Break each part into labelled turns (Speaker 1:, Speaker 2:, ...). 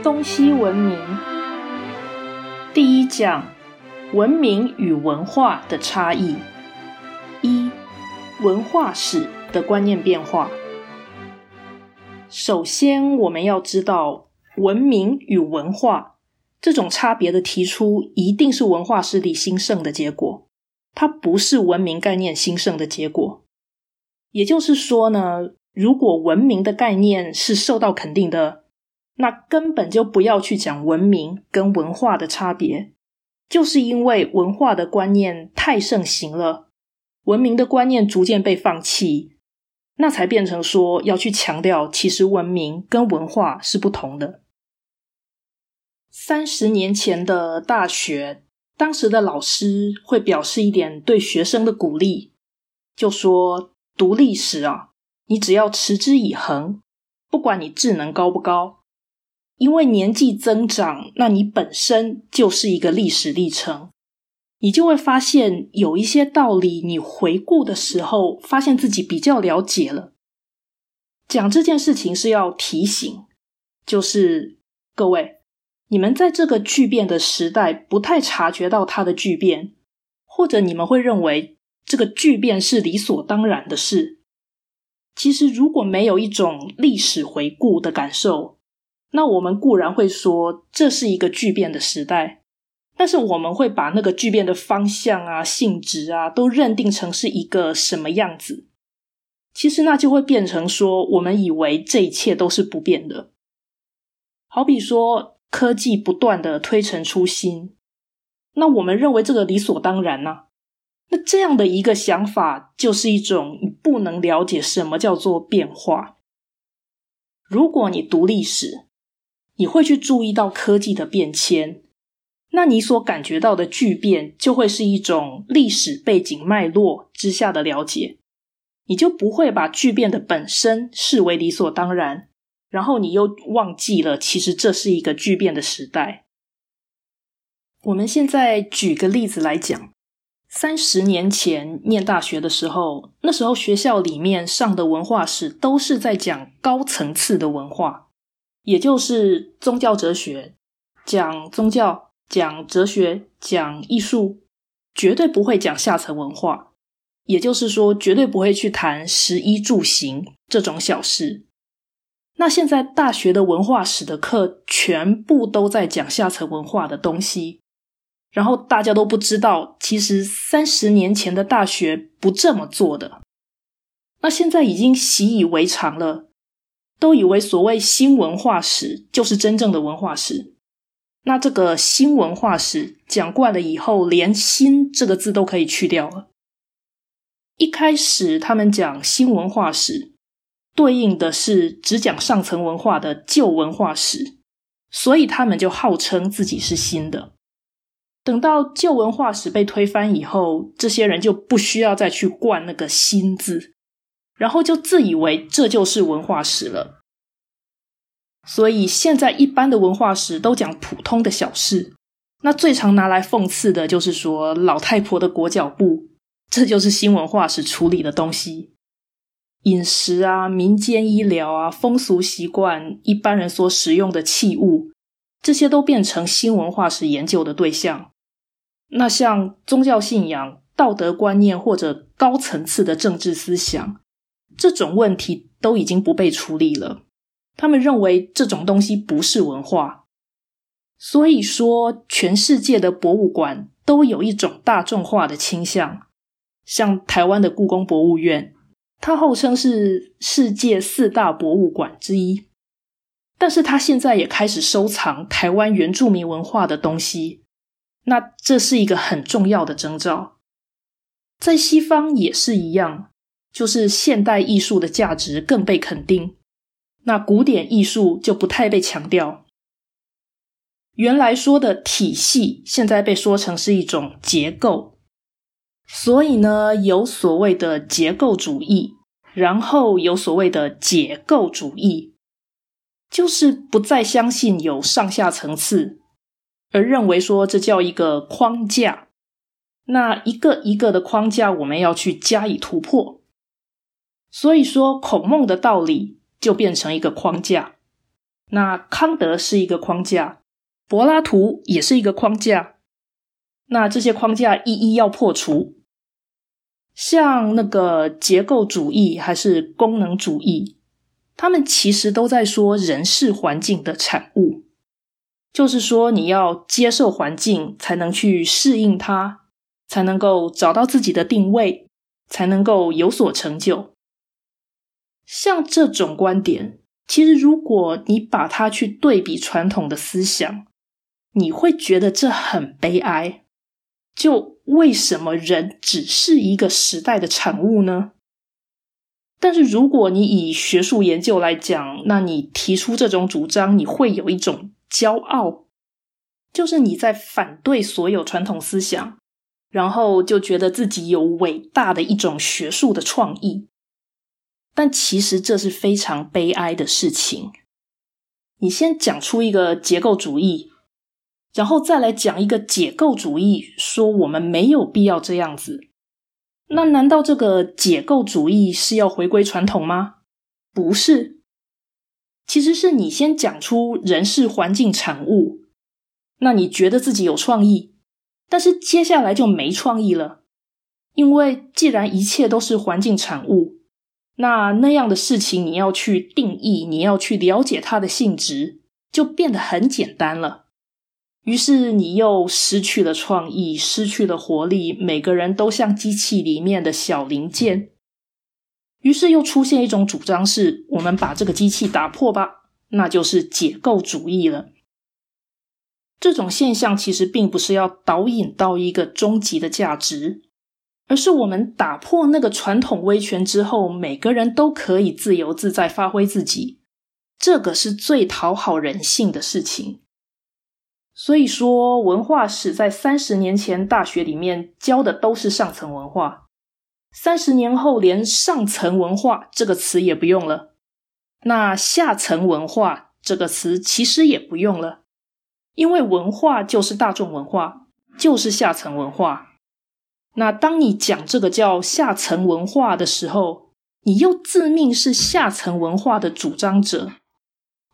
Speaker 1: 东西文明第一讲：文明与文化的差异。一、文化史的观念变化。首先，我们要知道，文明与文化这种差别的提出，一定是文化势力兴盛的结果，它不是文明概念兴盛的结果。也就是说呢，如果文明的概念是受到肯定的。那根本就不要去讲文明跟文化的差别，就是因为文化的观念太盛行了，文明的观念逐渐被放弃，那才变成说要去强调，其实文明跟文化是不同的。三十年前的大学，当时的老师会表示一点对学生的鼓励，就说读历史啊，你只要持之以恒，不管你智能高不高。因为年纪增长，那你本身就是一个历史历程，你就会发现有一些道理，你回顾的时候，发现自己比较了解了。讲这件事情是要提醒，就是各位，你们在这个巨变的时代，不太察觉到它的巨变，或者你们会认为这个巨变是理所当然的事。其实，如果没有一种历史回顾的感受，那我们固然会说这是一个巨变的时代，但是我们会把那个巨变的方向啊、性质啊，都认定成是一个什么样子。其实那就会变成说，我们以为这一切都是不变的。好比说，科技不断的推陈出新，那我们认为这个理所当然呢？那这样的一个想法，就是一种你不能了解什么叫做变化。如果你读历史，你会去注意到科技的变迁，那你所感觉到的巨变就会是一种历史背景脉络之下的了解，你就不会把巨变的本身视为理所当然，然后你又忘记了其实这是一个巨变的时代。我们现在举个例子来讲，三十年前念大学的时候，那时候学校里面上的文化史都是在讲高层次的文化。也就是宗教哲学，讲宗教，讲哲学，讲艺术，绝对不会讲下层文化。也就是说，绝对不会去谈食衣住行这种小事。那现在大学的文化史的课，全部都在讲下层文化的东西，然后大家都不知道，其实三十年前的大学不这么做的。那现在已经习以为常了。都以为所谓新文化史就是真正的文化史，那这个新文化史讲惯了以后，连“新”这个字都可以去掉了。一开始他们讲新文化史，对应的是只讲上层文化的旧文化史，所以他们就号称自己是新的。等到旧文化史被推翻以后，这些人就不需要再去冠那个“新”字。然后就自以为这就是文化史了，所以现在一般的文化史都讲普通的小事。那最常拿来讽刺的就是说老太婆的裹脚布，这就是新文化史处理的东西。饮食啊、民间医疗啊、风俗习惯、一般人所使用的器物，这些都变成新文化史研究的对象。那像宗教信仰、道德观念或者高层次的政治思想。这种问题都已经不被处理了。他们认为这种东西不是文化，所以说全世界的博物馆都有一种大众化的倾向。像台湾的故宫博物院，它号称是世界四大博物馆之一，但是它现在也开始收藏台湾原住民文化的东西。那这是一个很重要的征兆，在西方也是一样。就是现代艺术的价值更被肯定，那古典艺术就不太被强调。原来说的体系，现在被说成是一种结构，所以呢，有所谓的结构主义，然后有所谓的解构主义，就是不再相信有上下层次，而认为说这叫一个框架。那一个一个的框架，我们要去加以突破。所以说，孔孟的道理就变成一个框架。那康德是一个框架，柏拉图也是一个框架。那这些框架一一要破除。像那个结构主义还是功能主义，他们其实都在说人是环境的产物，就是说你要接受环境，才能去适应它，才能够找到自己的定位，才能够有所成就。像这种观点，其实如果你把它去对比传统的思想，你会觉得这很悲哀。就为什么人只是一个时代的产物呢？但是如果你以学术研究来讲，那你提出这种主张，你会有一种骄傲，就是你在反对所有传统思想，然后就觉得自己有伟大的一种学术的创意。但其实这是非常悲哀的事情。你先讲出一个结构主义。然后再来讲一个解构主义，说我们没有必要这样子。那难道这个解构主义是要回归传统吗？不是，其实是你先讲出人是环境产物，那你觉得自己有创意，但是接下来就没创意了，因为既然一切都是环境产物，那那样的事情你要去定义，你要去了解它的性质，就变得很简单了。于是你又失去了创意，失去了活力，每个人都像机器里面的小零件。于是又出现一种主张，是我们把这个机器打破吧，那就是解构主义了。这种现象其实并不是要导引到一个终极的价值，而是我们打破那个传统威权之后，每个人都可以自由自在发挥自己，这个是最讨好人性的事情。所以说，文化史在三十年前大学里面教的都是上层文化，三十年后连上层文化这个词也不用了。那下层文化这个词其实也不用了，因为文化就是大众文化，就是下层文化。那当你讲这个叫下层文化的时候，你又自命是下层文化的主张者，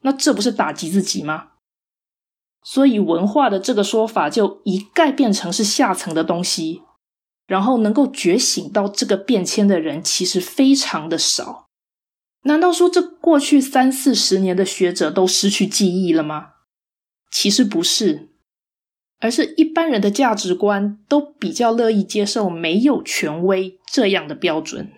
Speaker 1: 那这不是打击自己吗？所以，文化的这个说法就一概变成是下层的东西，然后能够觉醒到这个变迁的人其实非常的少。难道说这过去三四十年的学者都失去记忆了吗？其实不是，而是一般人的价值观都比较乐意接受没有权威这样的标准。